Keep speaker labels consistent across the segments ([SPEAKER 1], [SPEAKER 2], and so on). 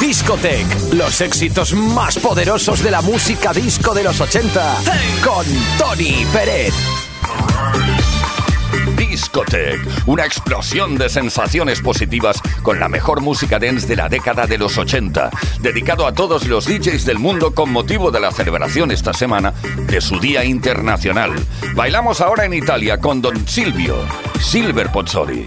[SPEAKER 1] Discotech. Los éxitos más poderosos de la música disco de los 80. Con Tony Peret.
[SPEAKER 2] Discotech, una explosión de sensaciones positivas con la mejor música dance de la década de los 80, dedicado a todos los DJs del mundo con motivo de la celebración esta semana de su Día Internacional. Bailamos ahora en Italia con Don Silvio, Silver Pozzoli.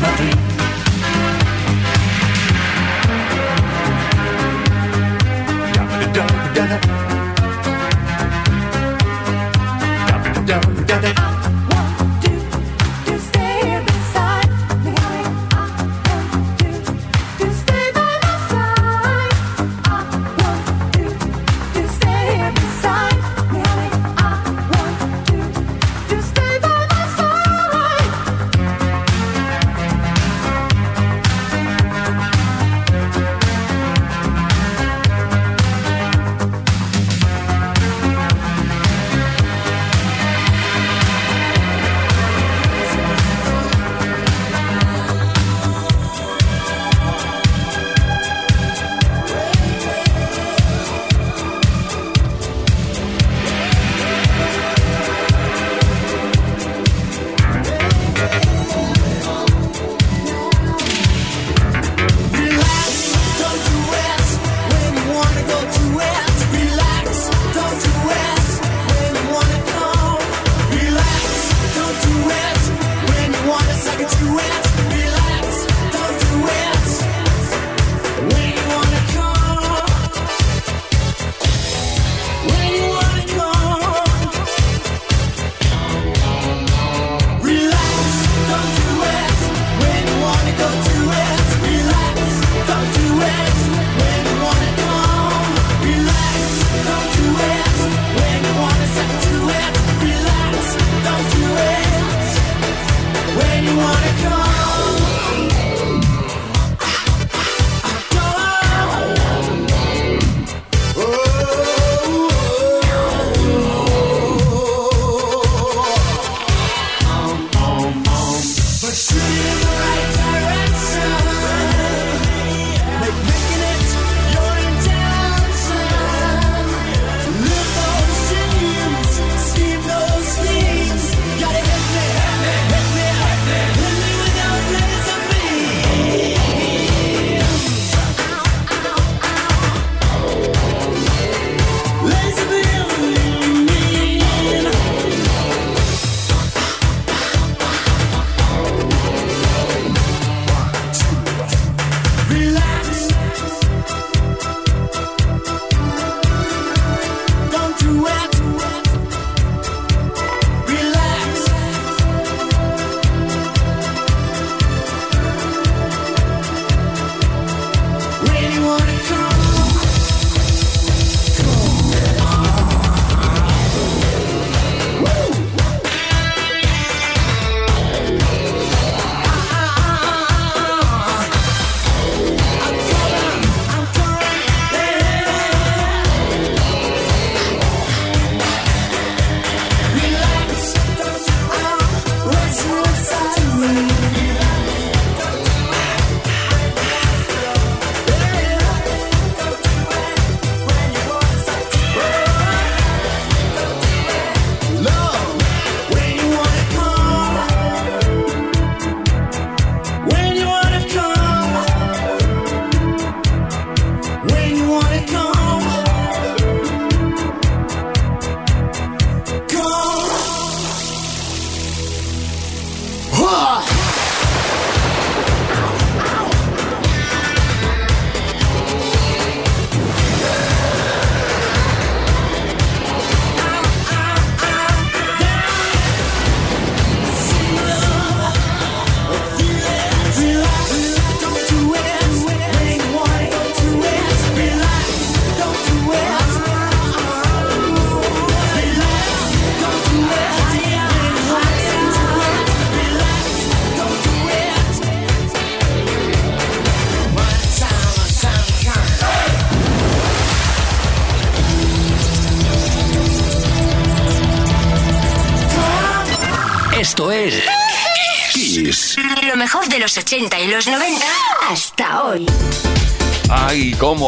[SPEAKER 2] Everybody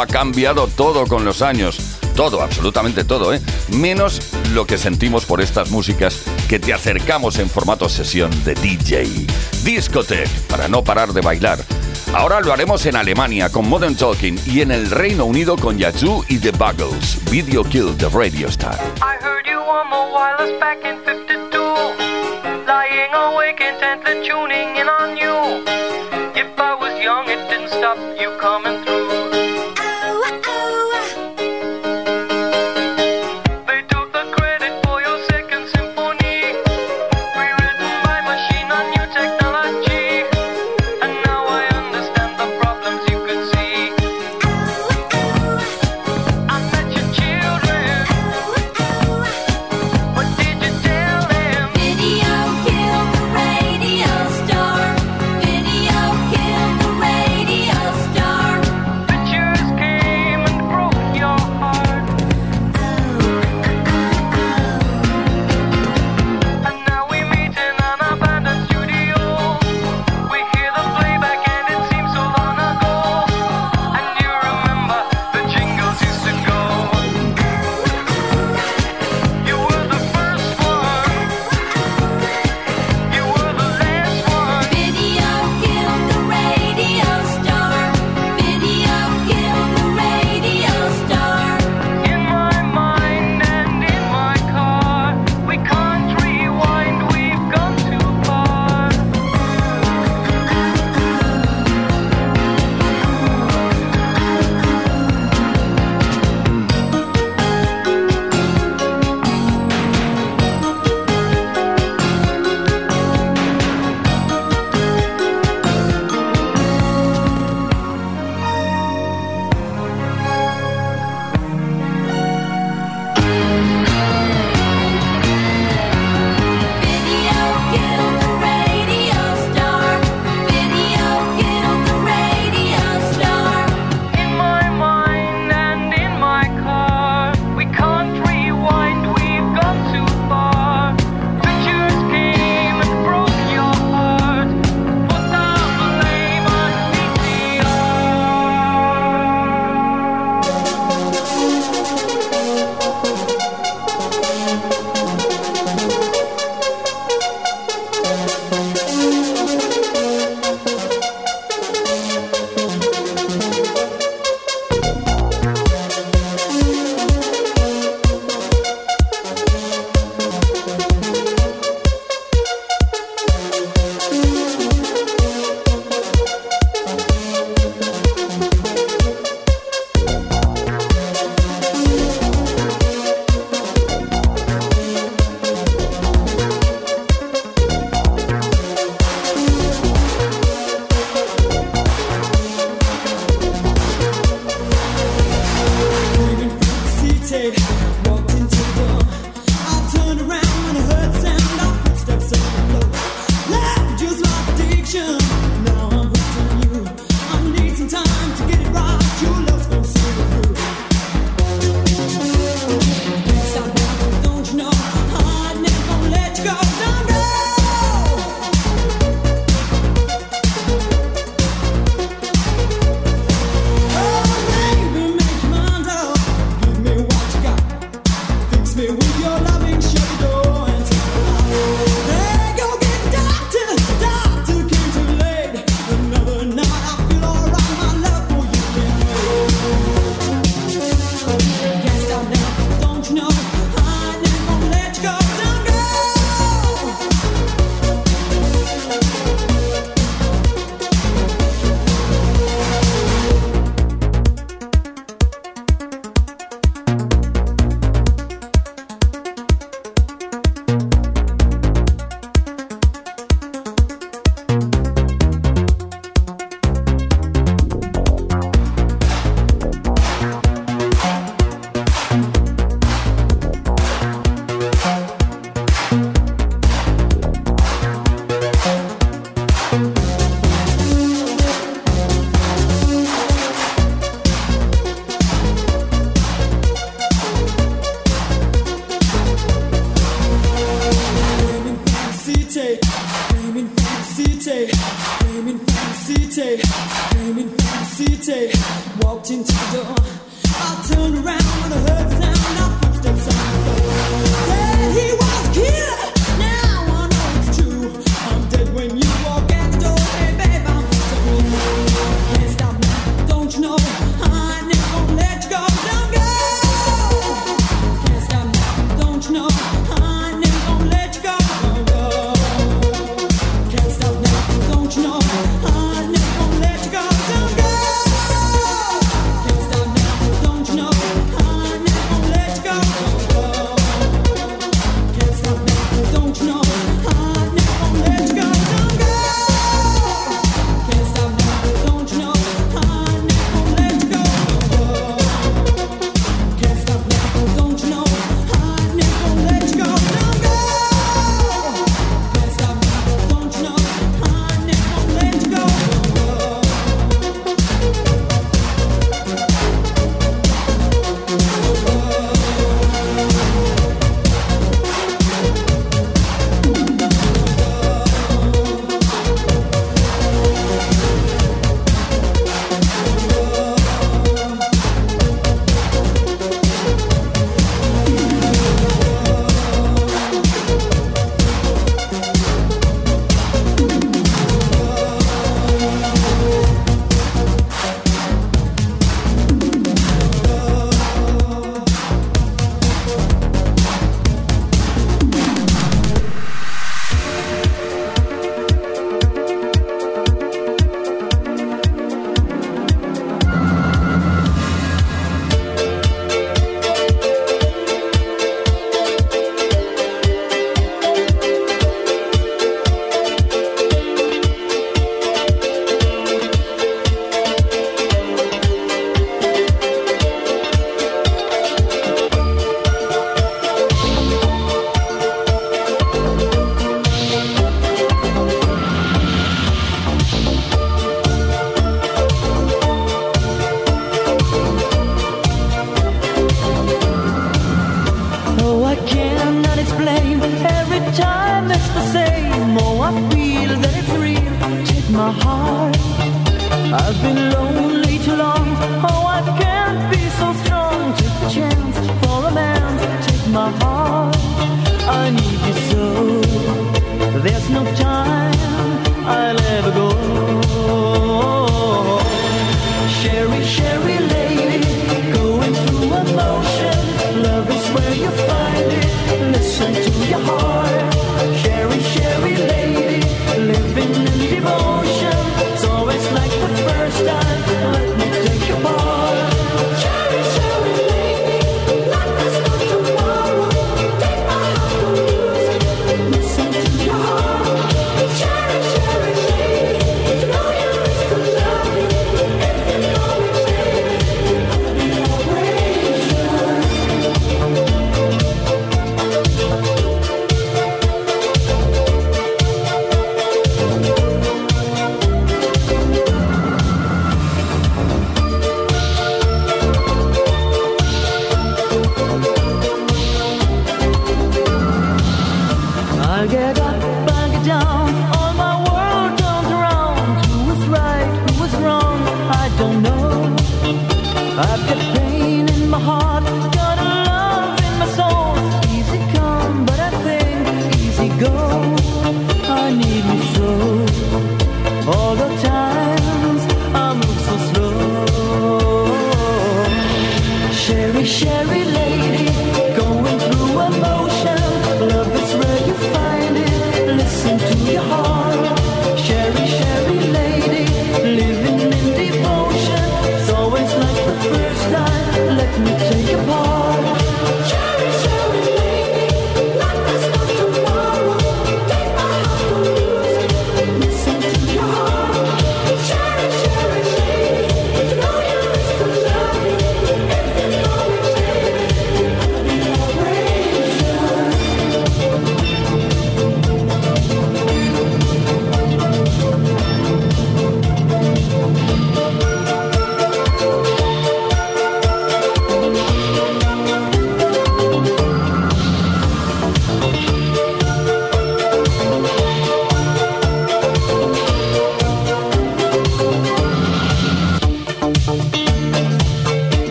[SPEAKER 2] ha cambiado todo con los años. Todo, absolutamente todo, ¿eh? Menos lo que sentimos por estas músicas que te acercamos en formato sesión de DJ. Discotech, para no parar de bailar. Ahora lo haremos en Alemania con Modern Talking y en el Reino Unido con Yazoo y The Buggles. Video Kill the Radio Star.
[SPEAKER 3] I heard you on the wireless back in 52. Lying awake intently tuning in on you. If I was young, it didn't stop you coming through.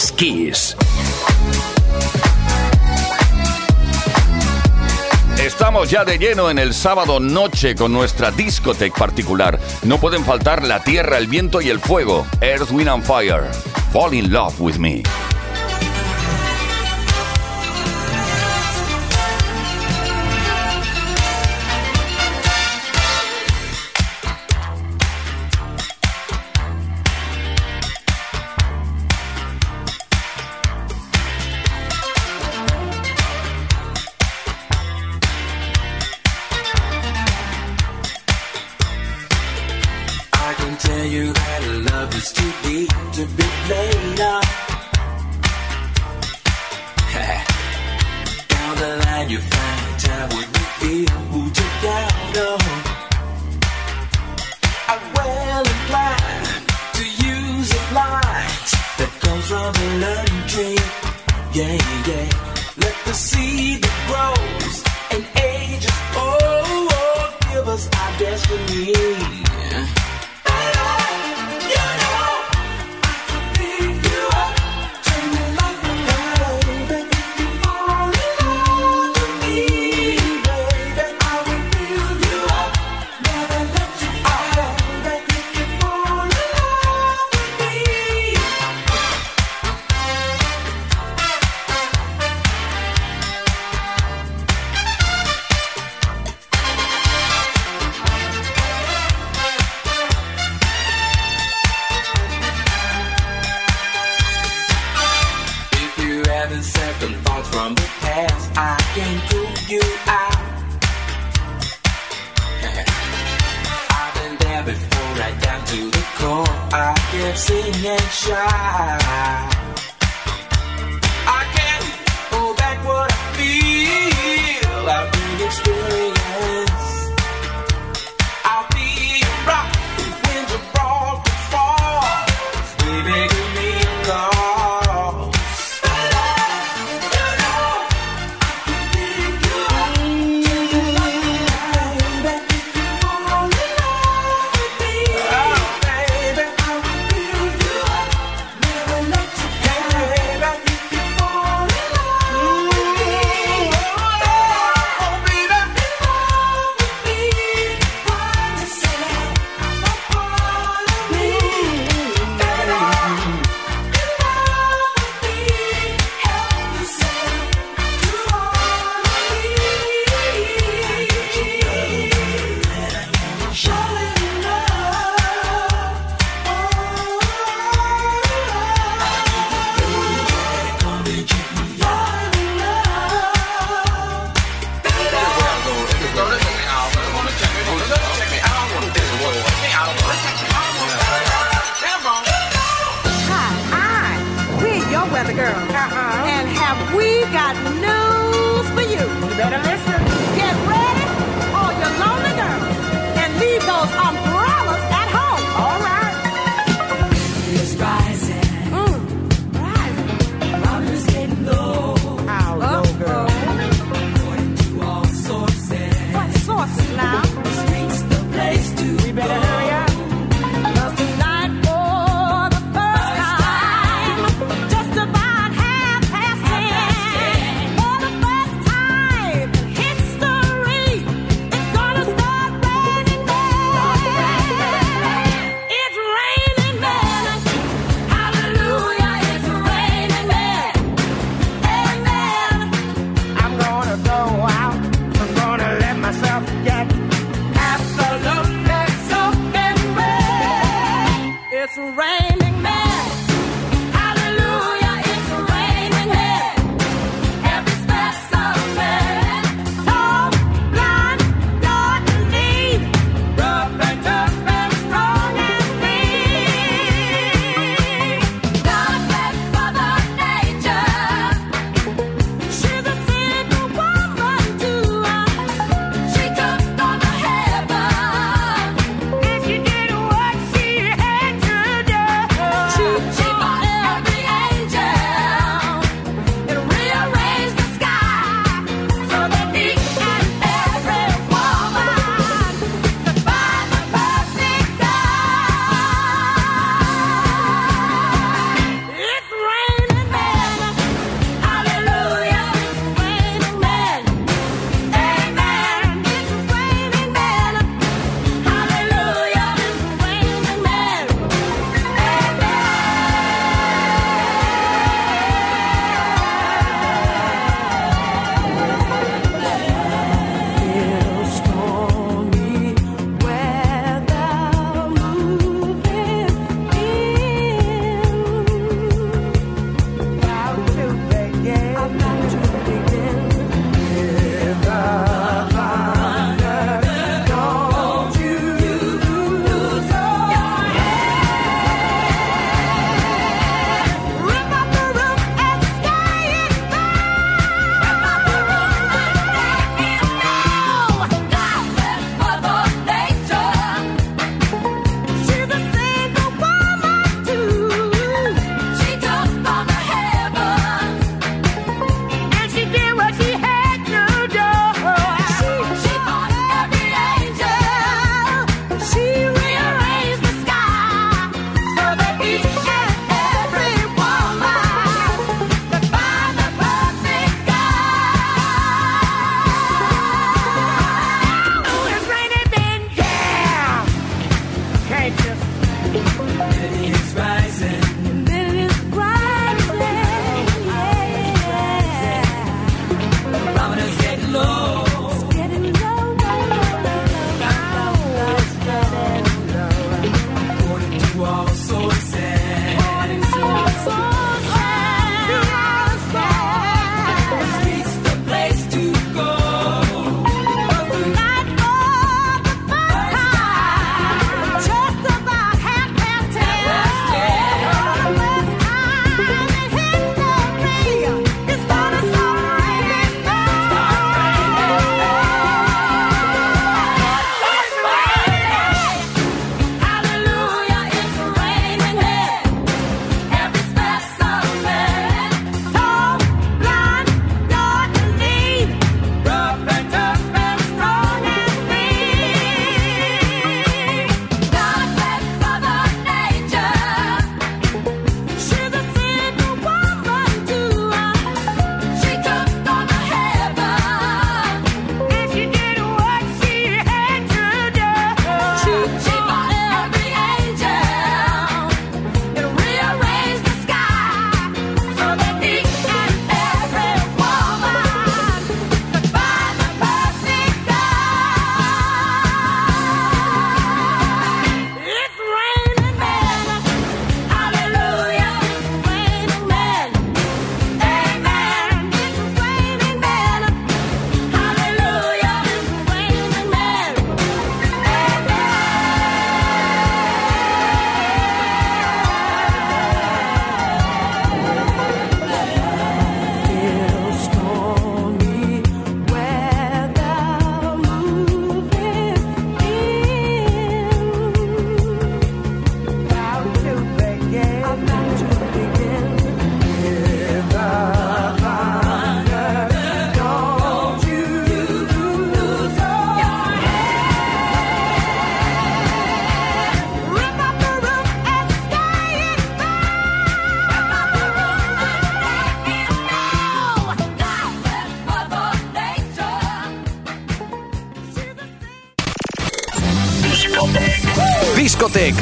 [SPEAKER 1] Chef's Kiss.
[SPEAKER 2] Estamos ya de lleno en el sábado noche con nuestra discoteca particular. No pueden faltar la tierra, el viento y el fuego. Earth, Wind and Fire. Fall in love with me.
[SPEAKER 4] destiny.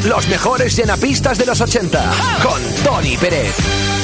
[SPEAKER 1] Los mejores llenapistas de los 80, con Tony Pérez.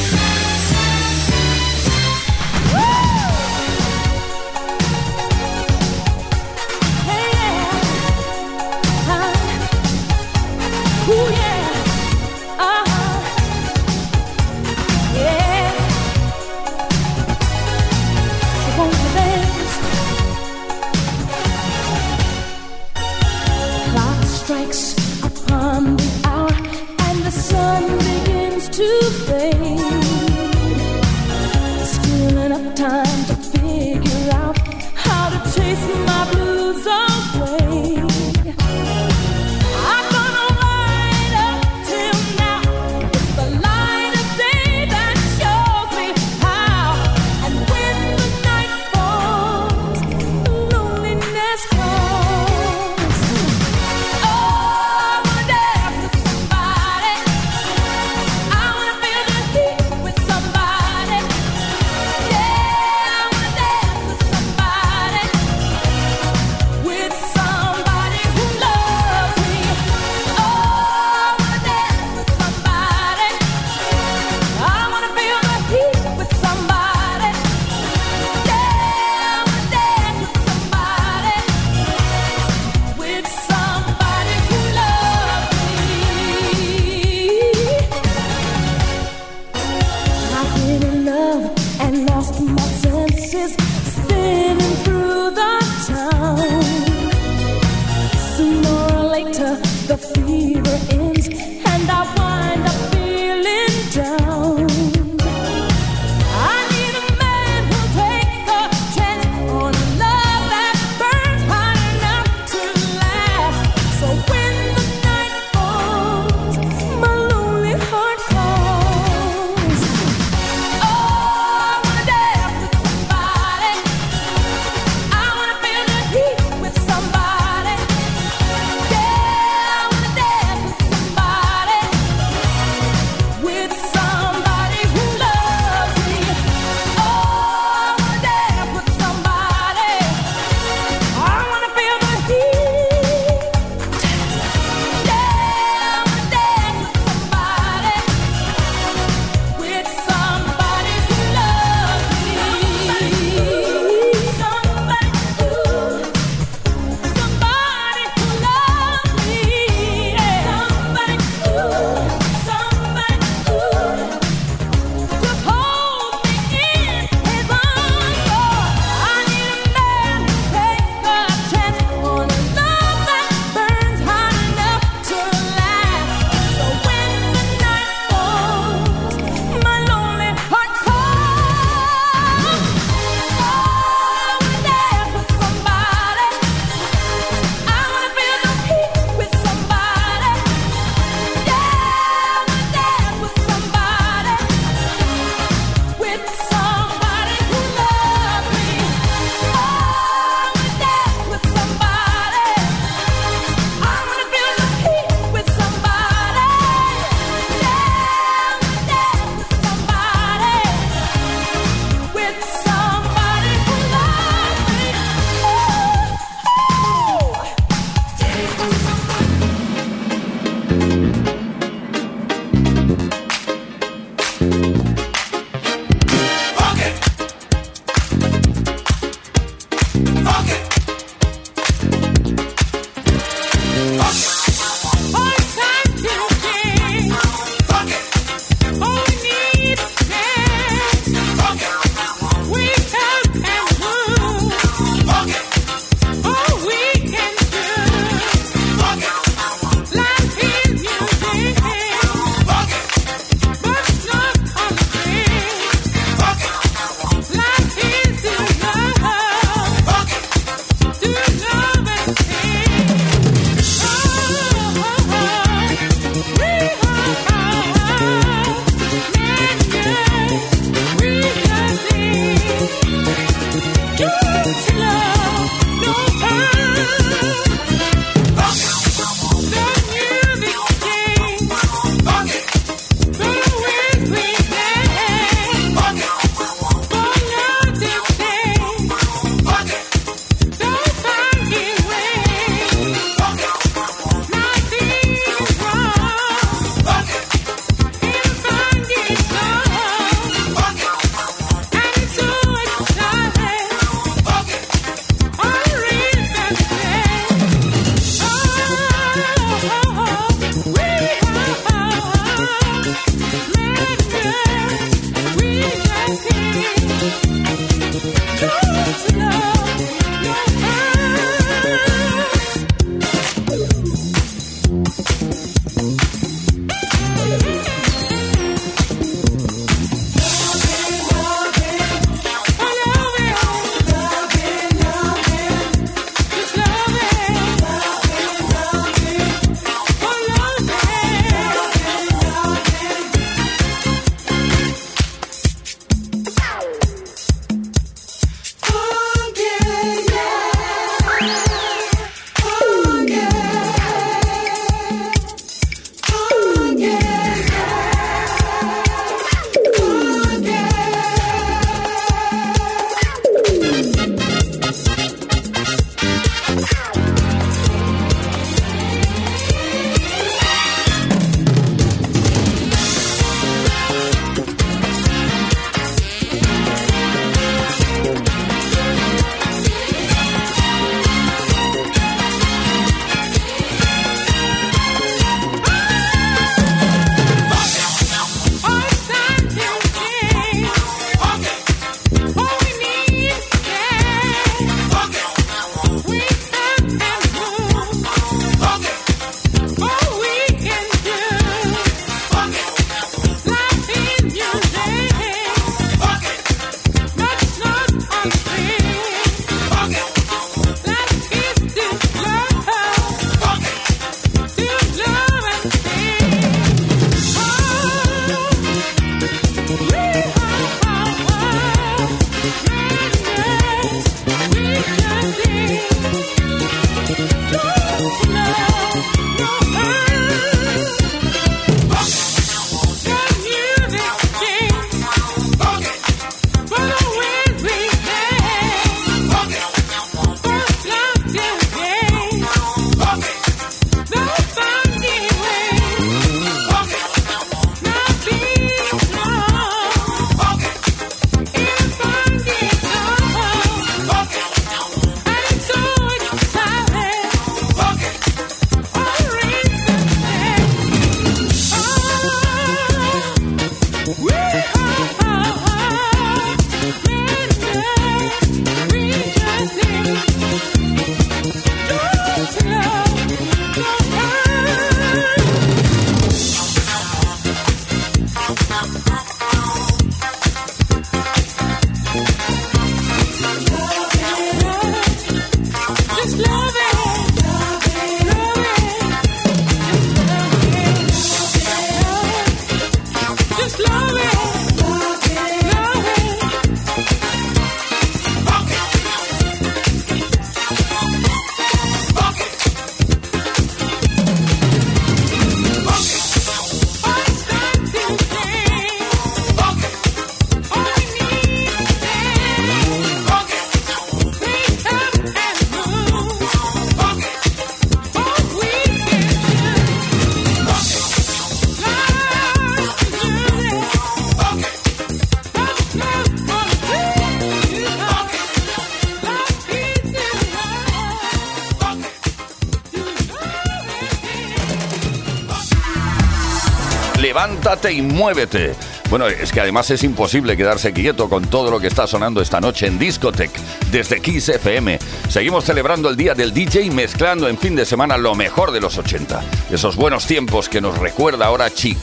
[SPEAKER 5] levántate y muévete. Bueno, es que además es imposible quedarse quieto con todo lo que está sonando esta noche en Discotech desde Kiss FM. Seguimos celebrando el día del DJ mezclando en fin de semana lo mejor de los 80. Esos buenos tiempos que nos recuerda ahora Chic.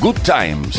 [SPEAKER 5] Good times.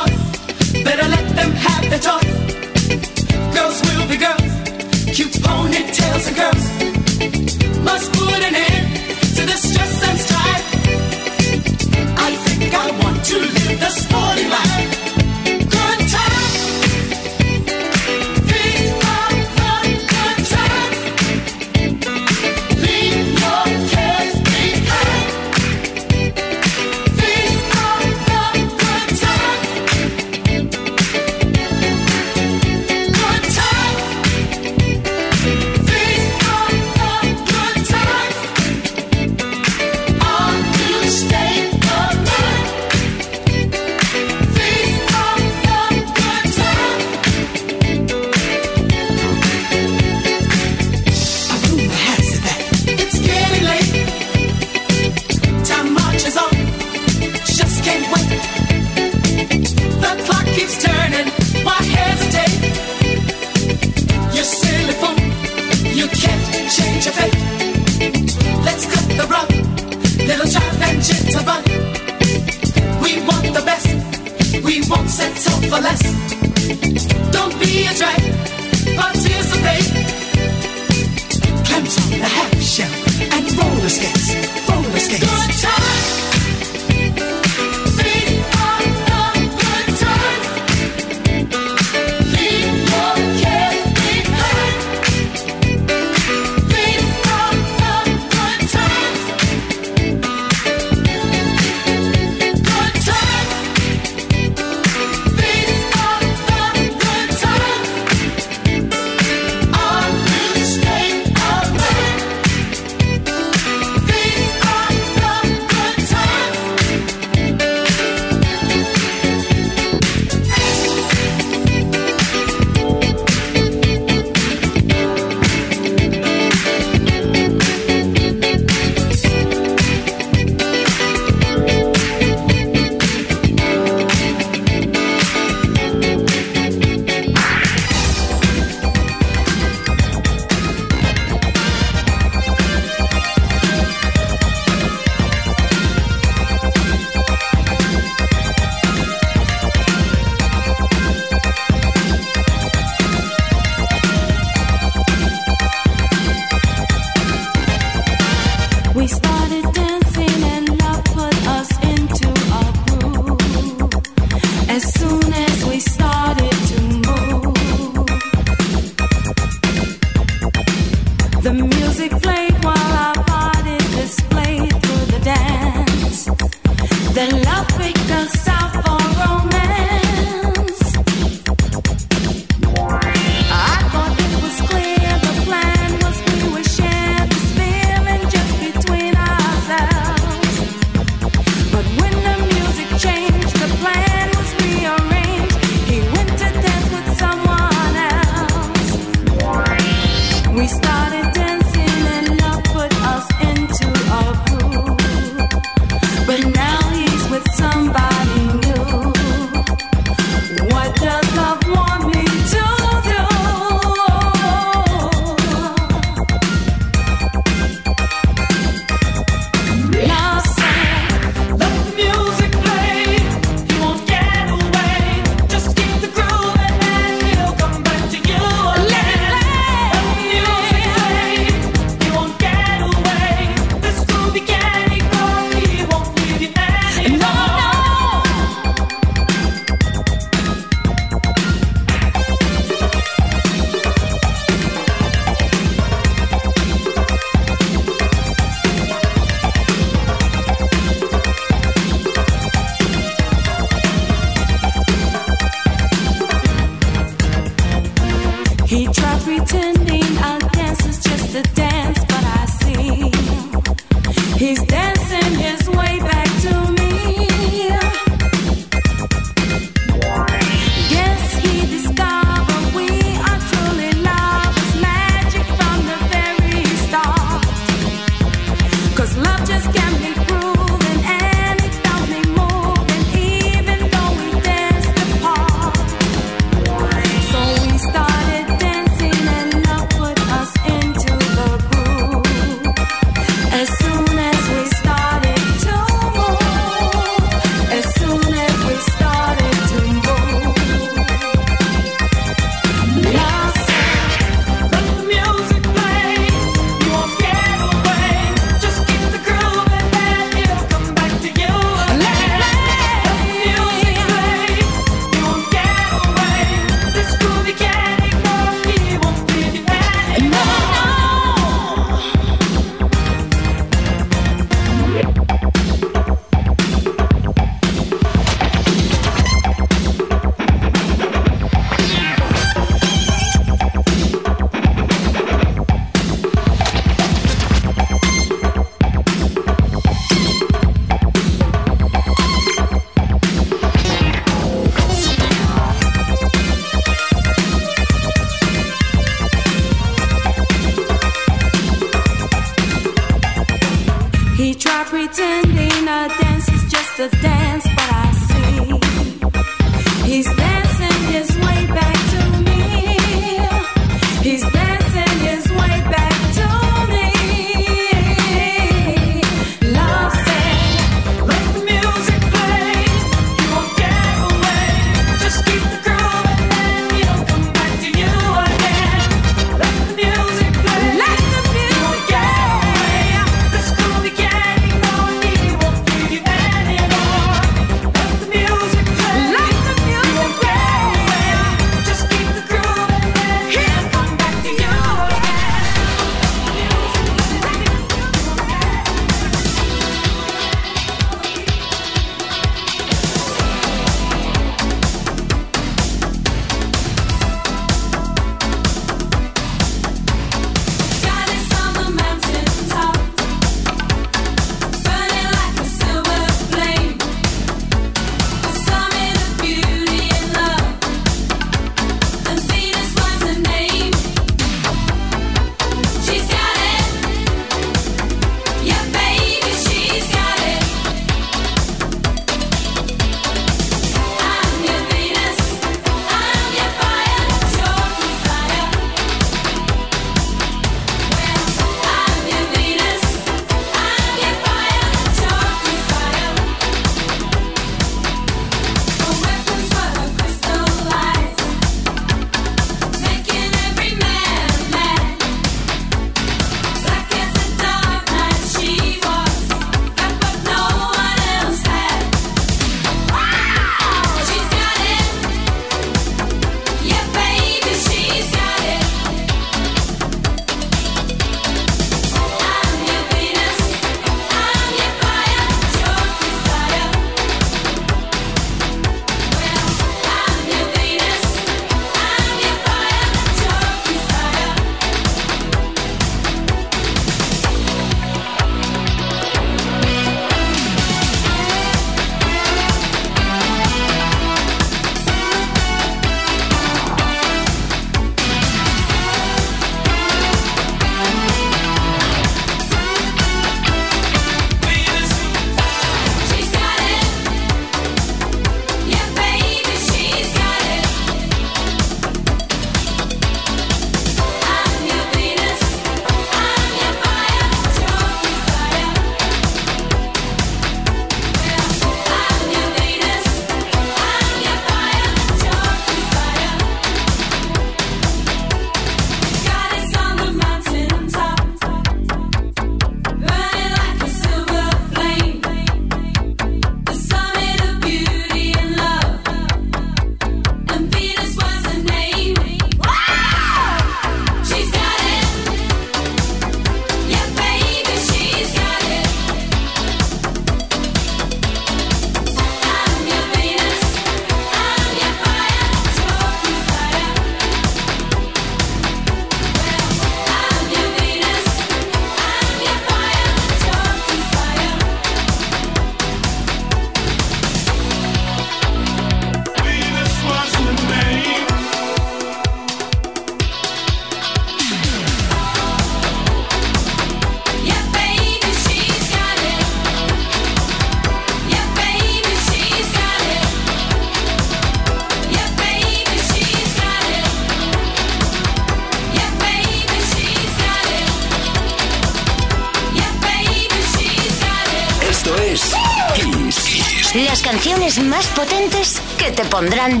[SPEAKER 6] pondrán.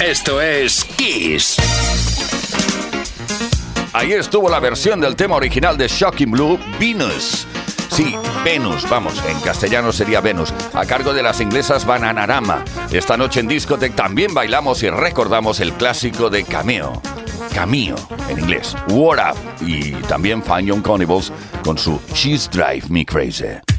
[SPEAKER 1] Esto es Kiss.
[SPEAKER 2] Ahí estuvo la versión del tema original de Shocking Blue, Venus. Sí, Venus, vamos, en castellano sería Venus, a cargo de las inglesas Bananarama. Esta noche en Discotech también bailamos y recordamos el clásico de Cameo. Cameo, en inglés, What Up, y también Fine Young Cannibals con su She's Drive Me Crazy.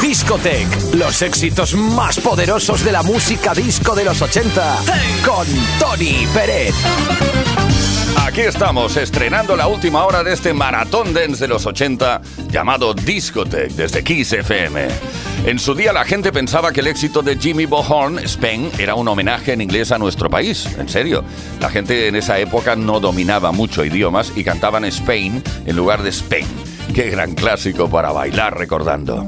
[SPEAKER 1] Discotech. Los éxitos más poderosos de la música disco de los 80 con Tony Peret.
[SPEAKER 2] Aquí estamos estrenando la última hora de este maratón dance de los 80 llamado Discotech desde Kiss FM. En su día la gente pensaba que el éxito de Jimmy Bohorn, Spain, era un homenaje en inglés a nuestro país. En serio, la gente en esa época no dominaba mucho idiomas y cantaban Spain en lugar de Spain. Qué gran clásico para bailar recordando.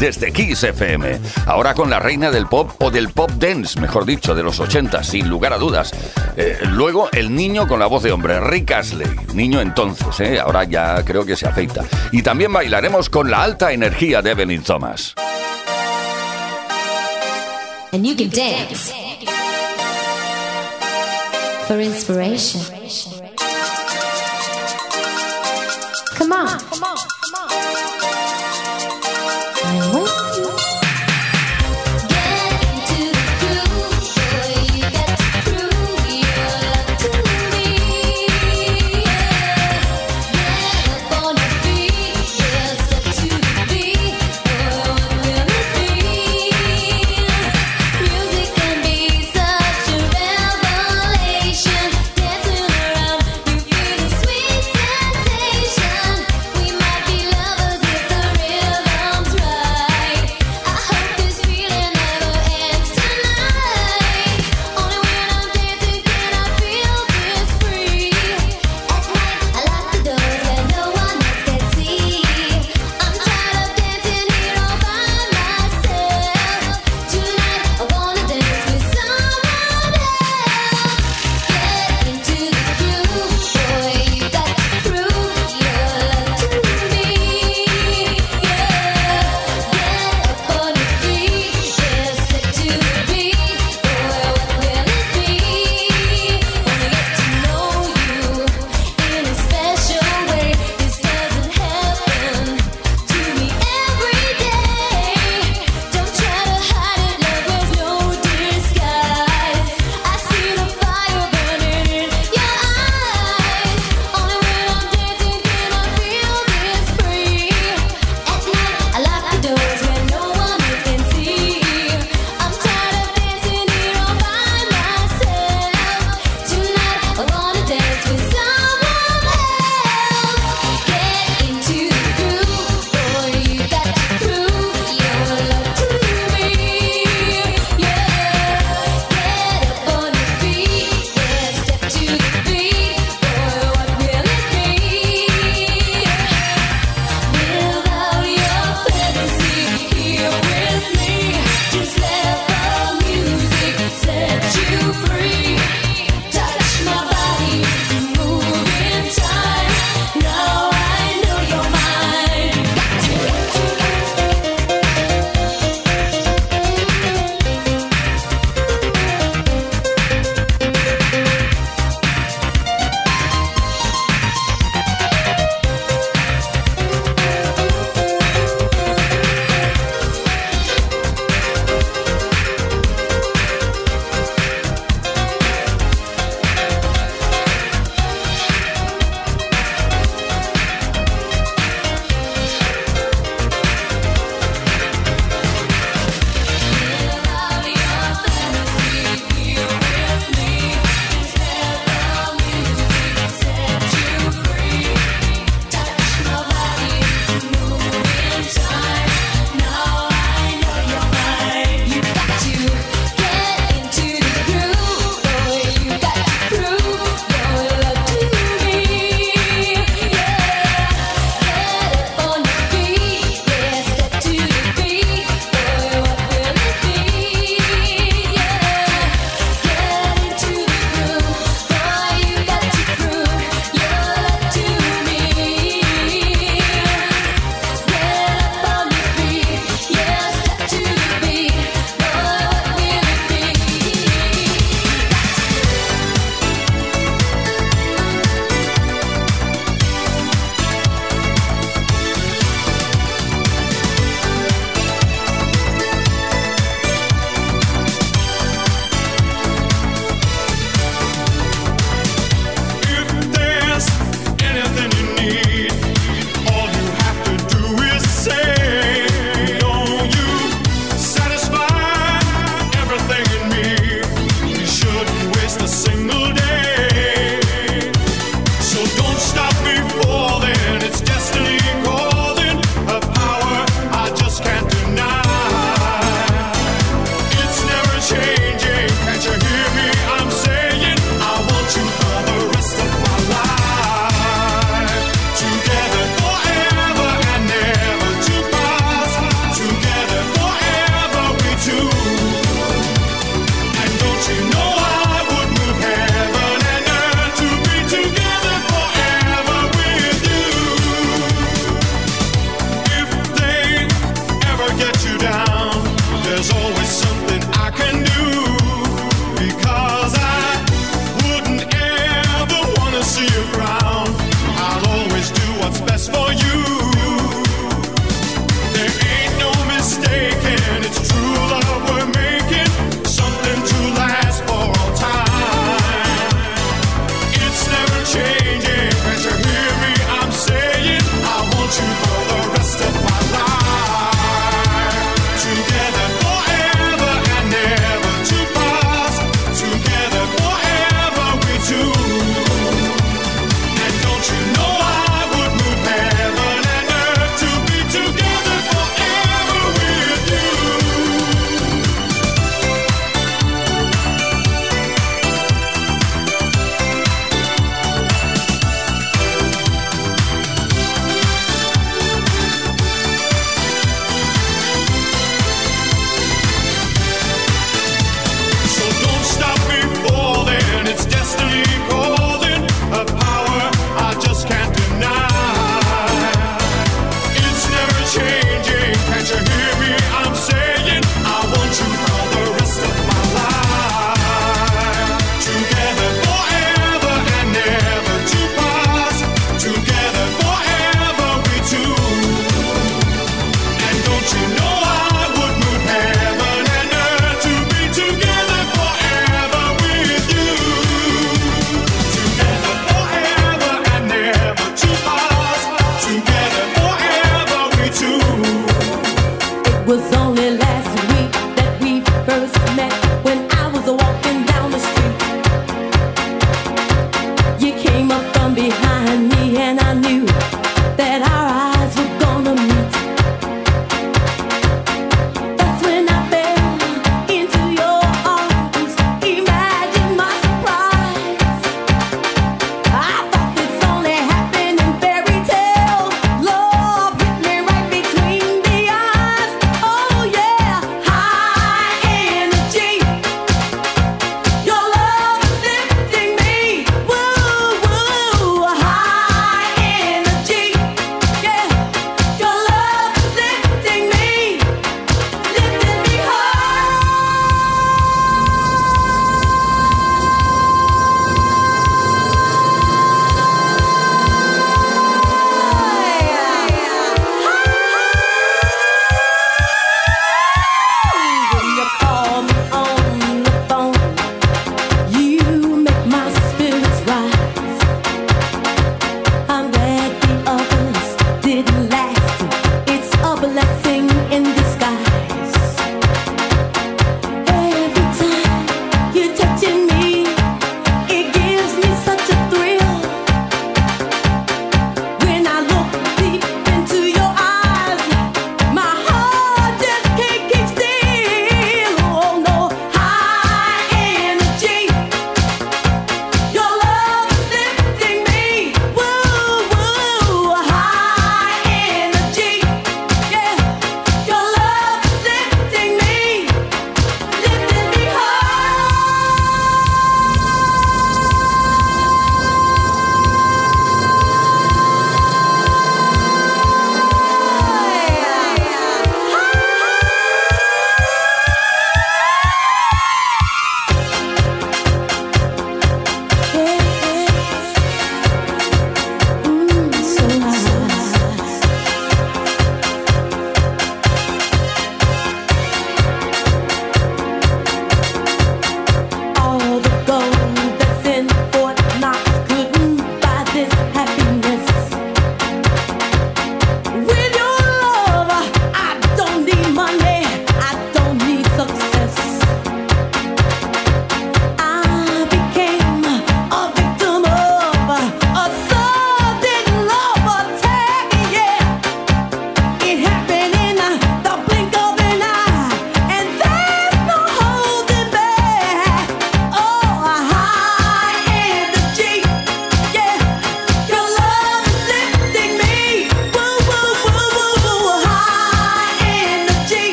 [SPEAKER 2] desde Kiss FM. Ahora con la reina del pop o del pop dance, mejor dicho, de los 80, sin lugar a dudas. Eh, luego el niño con la voz de hombre, Rick Astley. Niño entonces, eh, ahora ya creo que se afeita. Y también bailaremos con la alta energía de Evelyn Thomas.
[SPEAKER 7] Dance.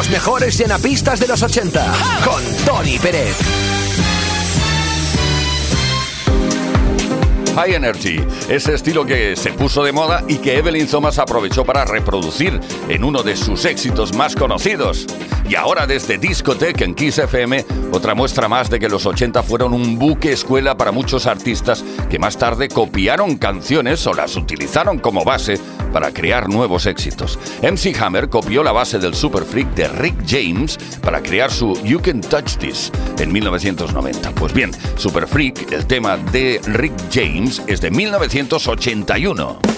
[SPEAKER 1] los mejores llenapistas de los 80 con Tony Pérez.
[SPEAKER 2] High Energy, ese estilo que se puso de moda y que Evelyn Thomas aprovechó para reproducir en uno de sus éxitos más conocidos. Y ahora desde Discotech en Kiss FM, otra muestra más de que los 80 fueron un buque escuela para muchos artistas que más tarde copiaron canciones o las utilizaron como base para crear nuevos éxitos. MC Hammer copió la base del Super Freak de Rick James para crear su You Can Touch This en 1990. Pues bien, Super Freak, el tema de Rick James, es de 1981.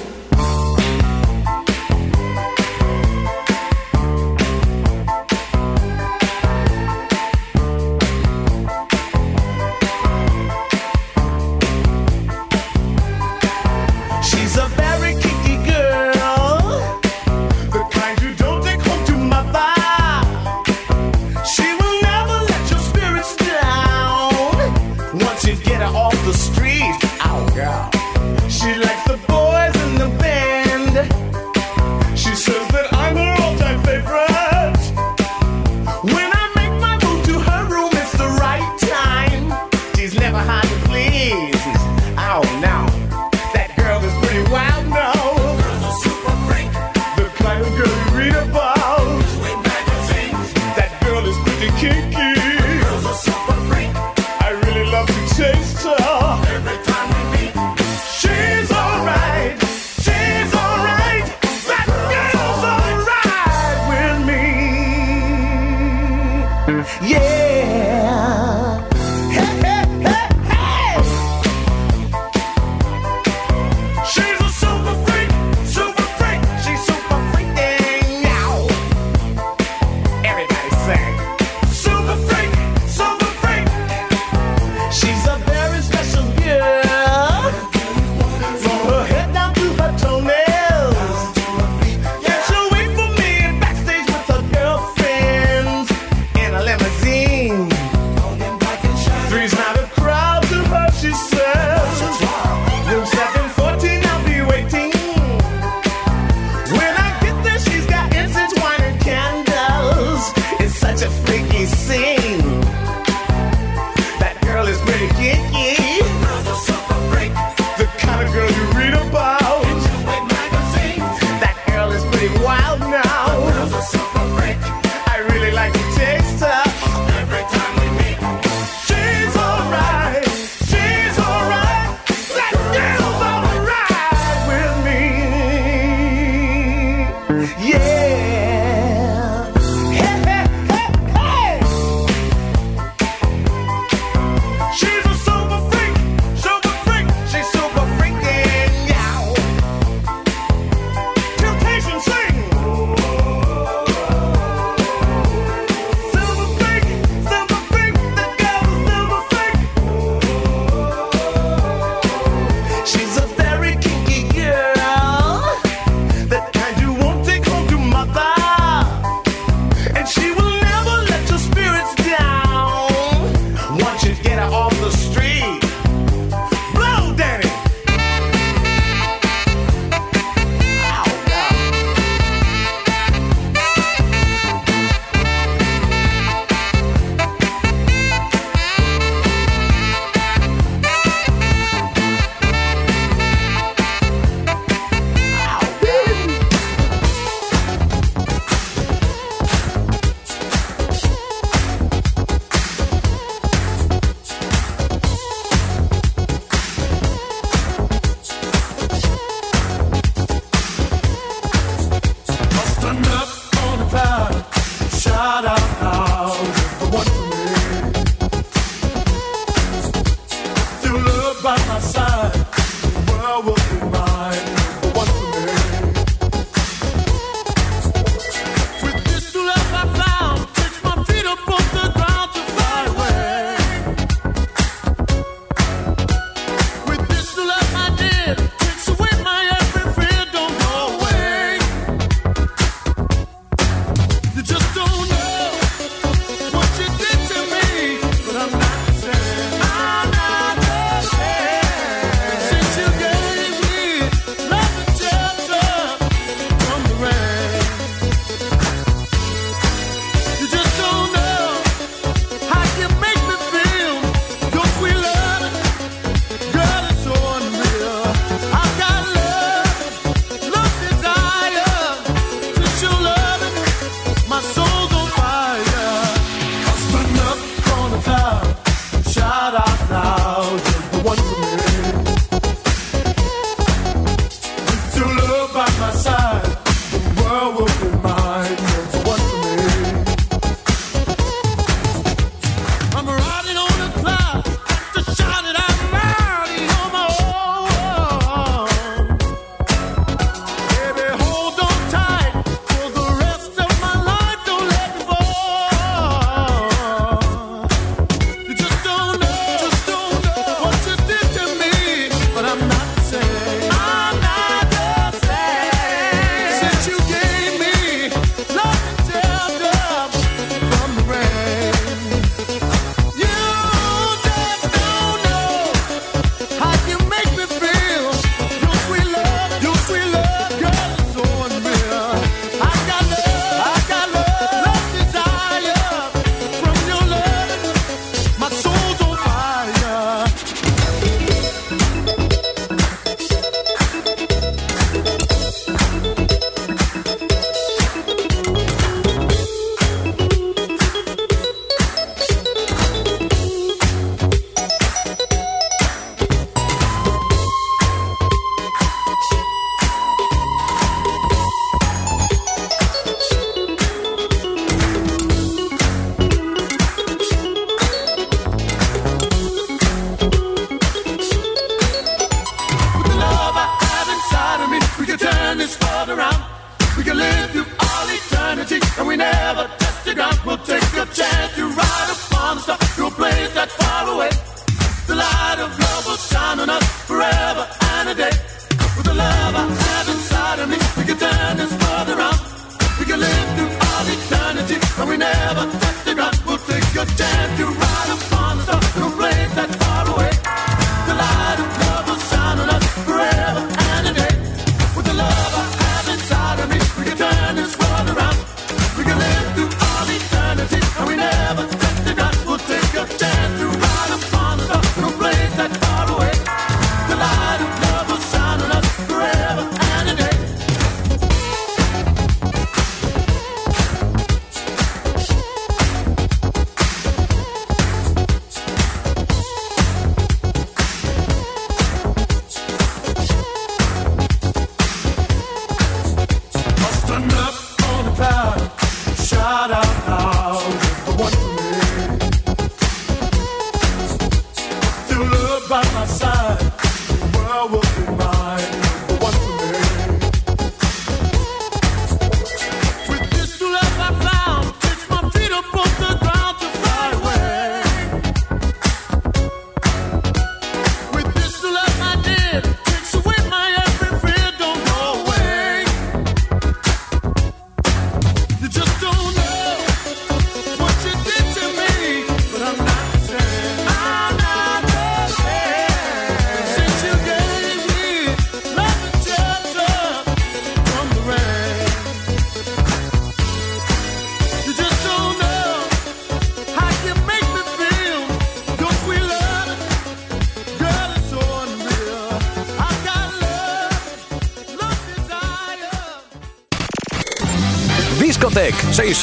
[SPEAKER 8] Shut up.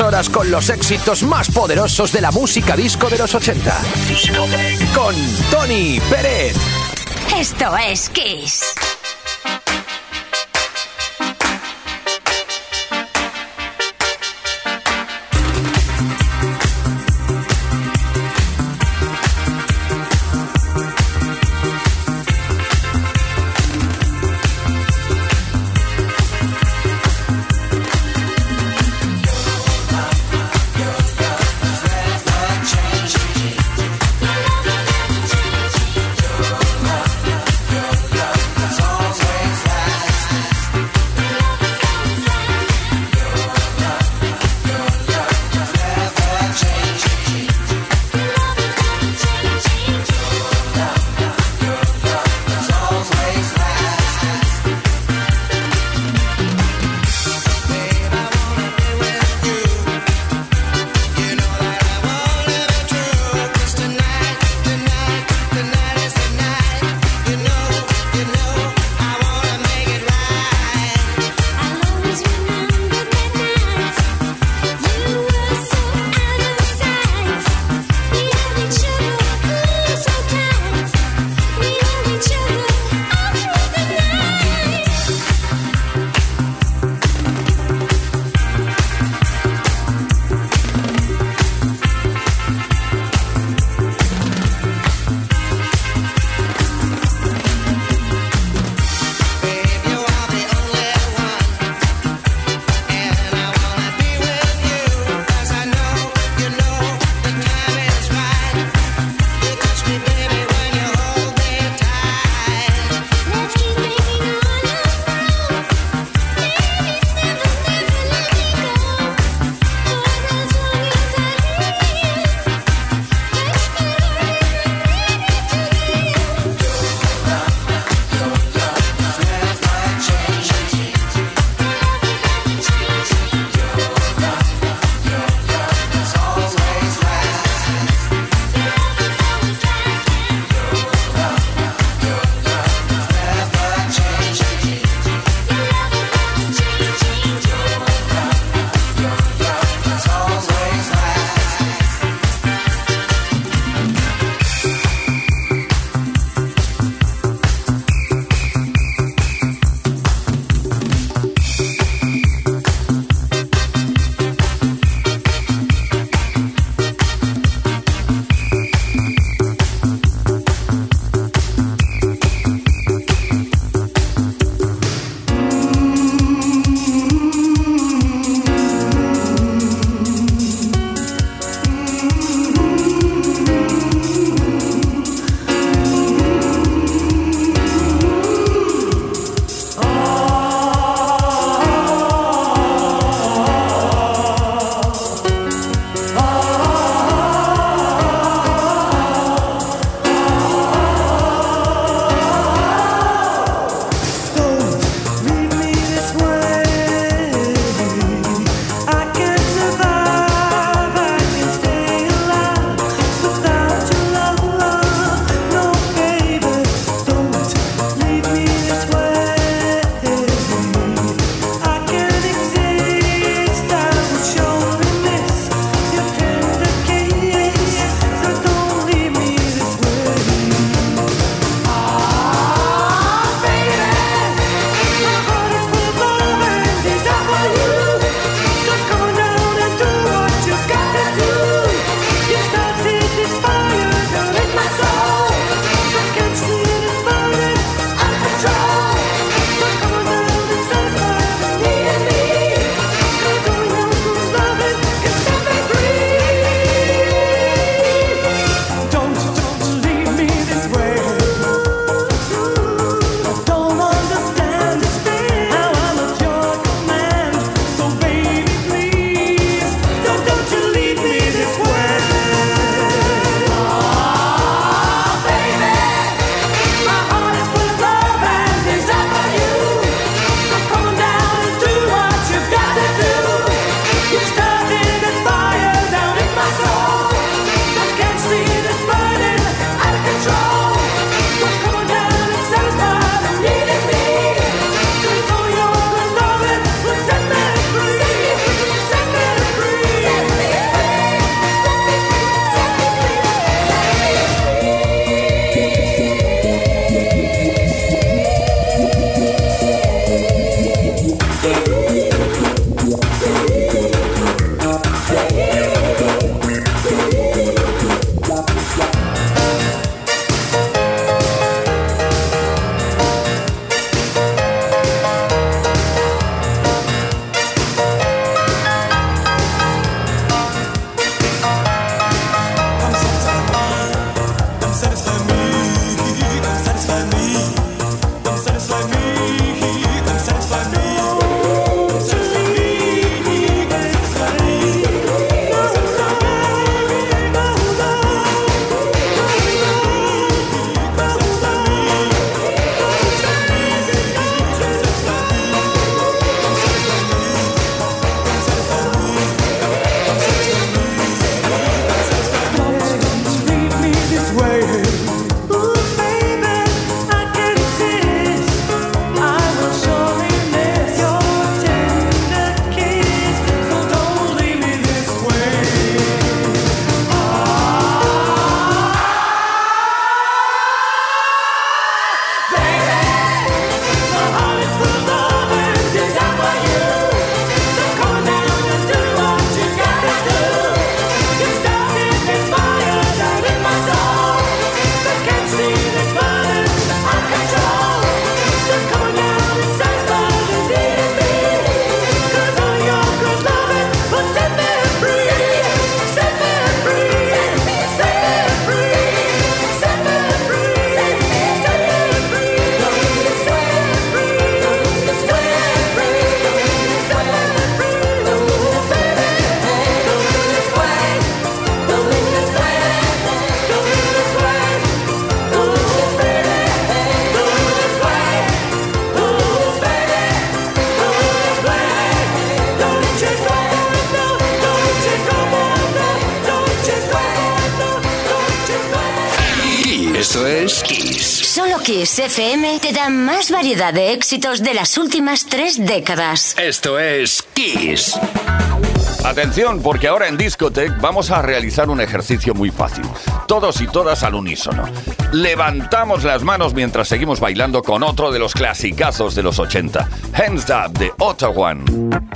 [SPEAKER 1] horas con los éxitos más poderosos de la música disco de los 80. Con Tony Pérez.
[SPEAKER 6] Esto es Kiss. Solo Kiss FM te da más variedad de éxitos de las últimas tres décadas.
[SPEAKER 1] Esto es Kiss.
[SPEAKER 2] Atención, porque ahora en Discotech vamos a realizar un ejercicio muy fácil. Todos y todas al unísono. Levantamos las manos mientras seguimos bailando con otro de los clasicazos de los 80. Hands Up de Ottawa.
[SPEAKER 9] Hands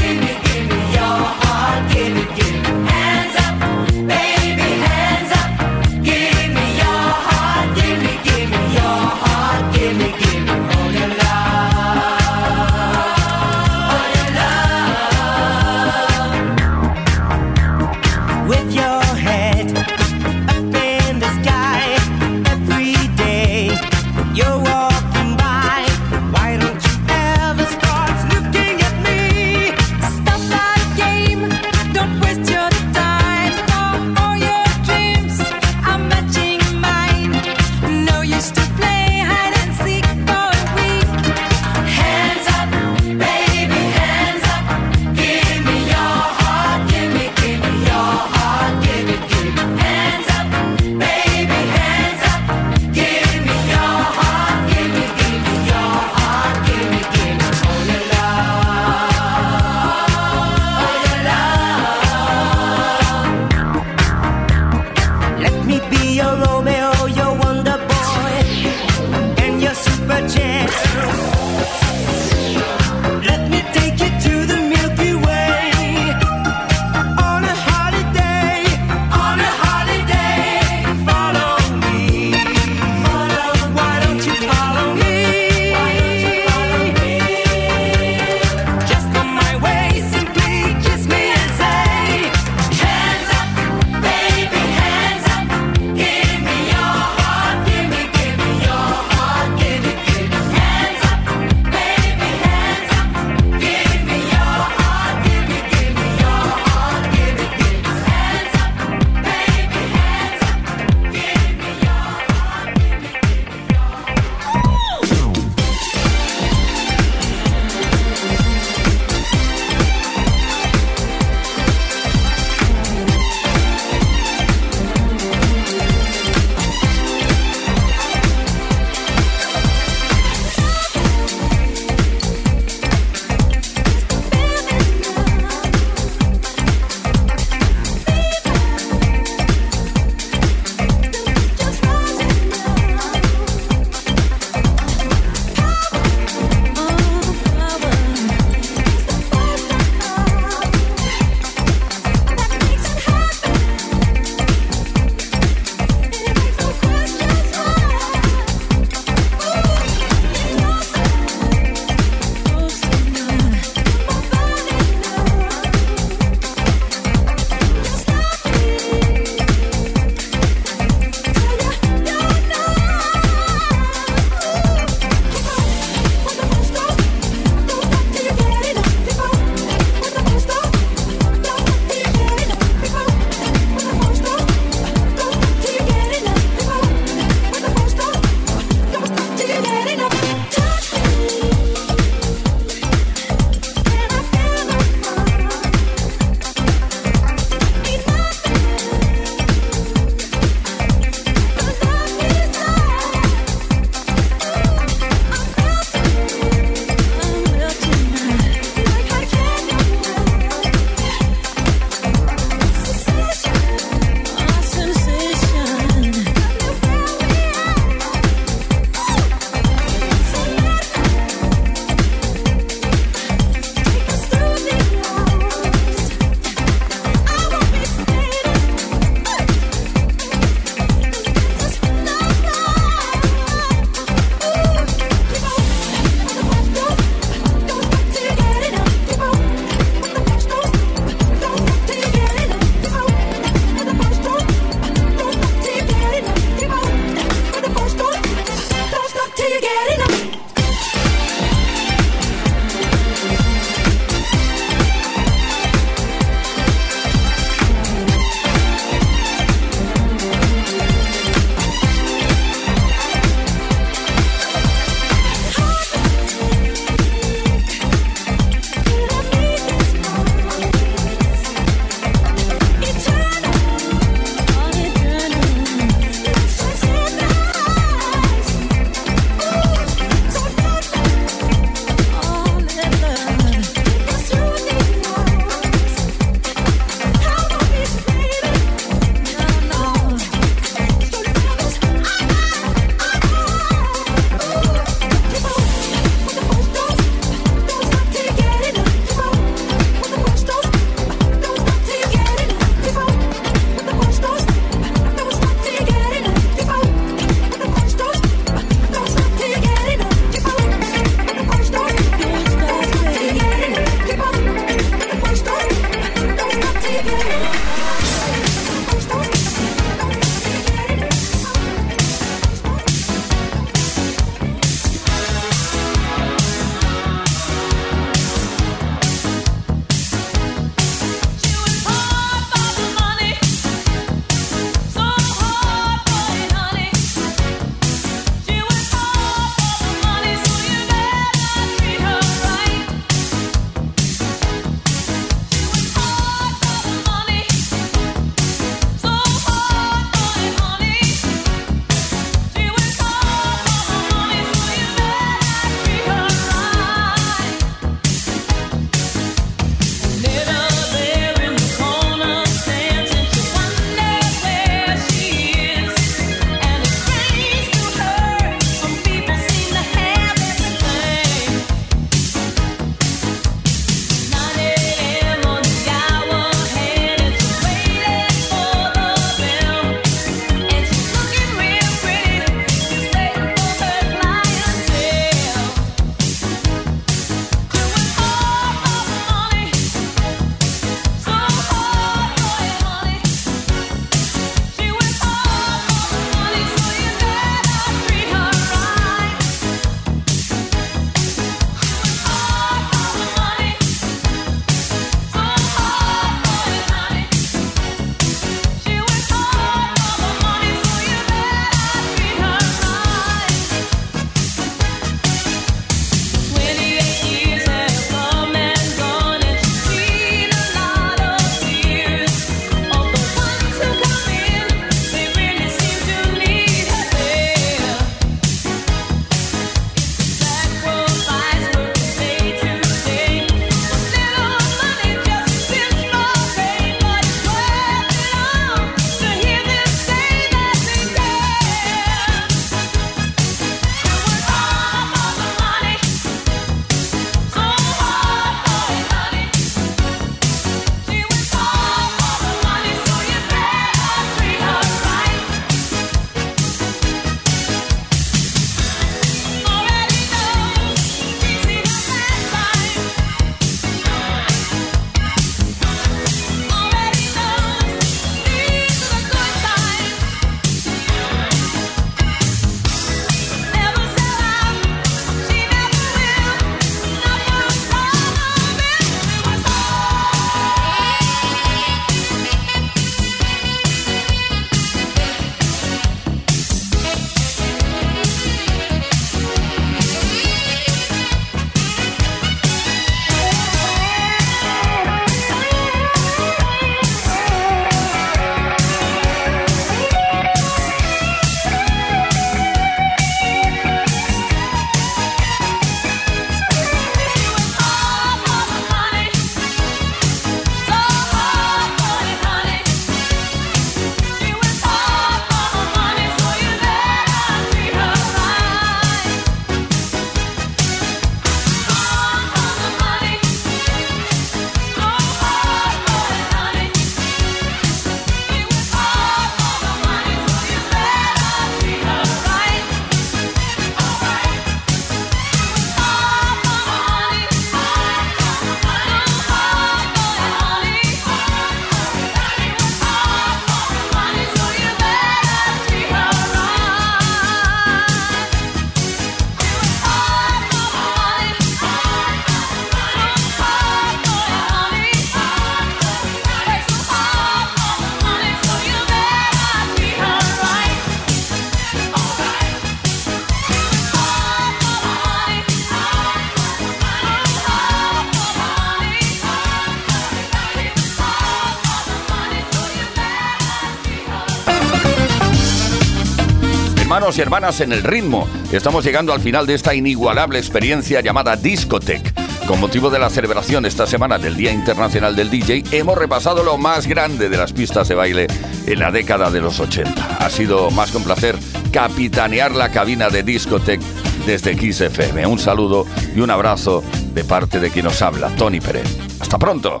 [SPEAKER 10] hermanas en el ritmo. Estamos llegando al final de esta inigualable experiencia llamada Discotech. Con motivo de la celebración esta semana del Día Internacional del DJ, hemos repasado lo más grande de las pistas de baile en la década de los 80. Ha sido más que un placer capitanear la cabina de Discotech desde XFM. Un saludo y un abrazo de parte de quien nos habla, Tony Pérez. Hasta pronto.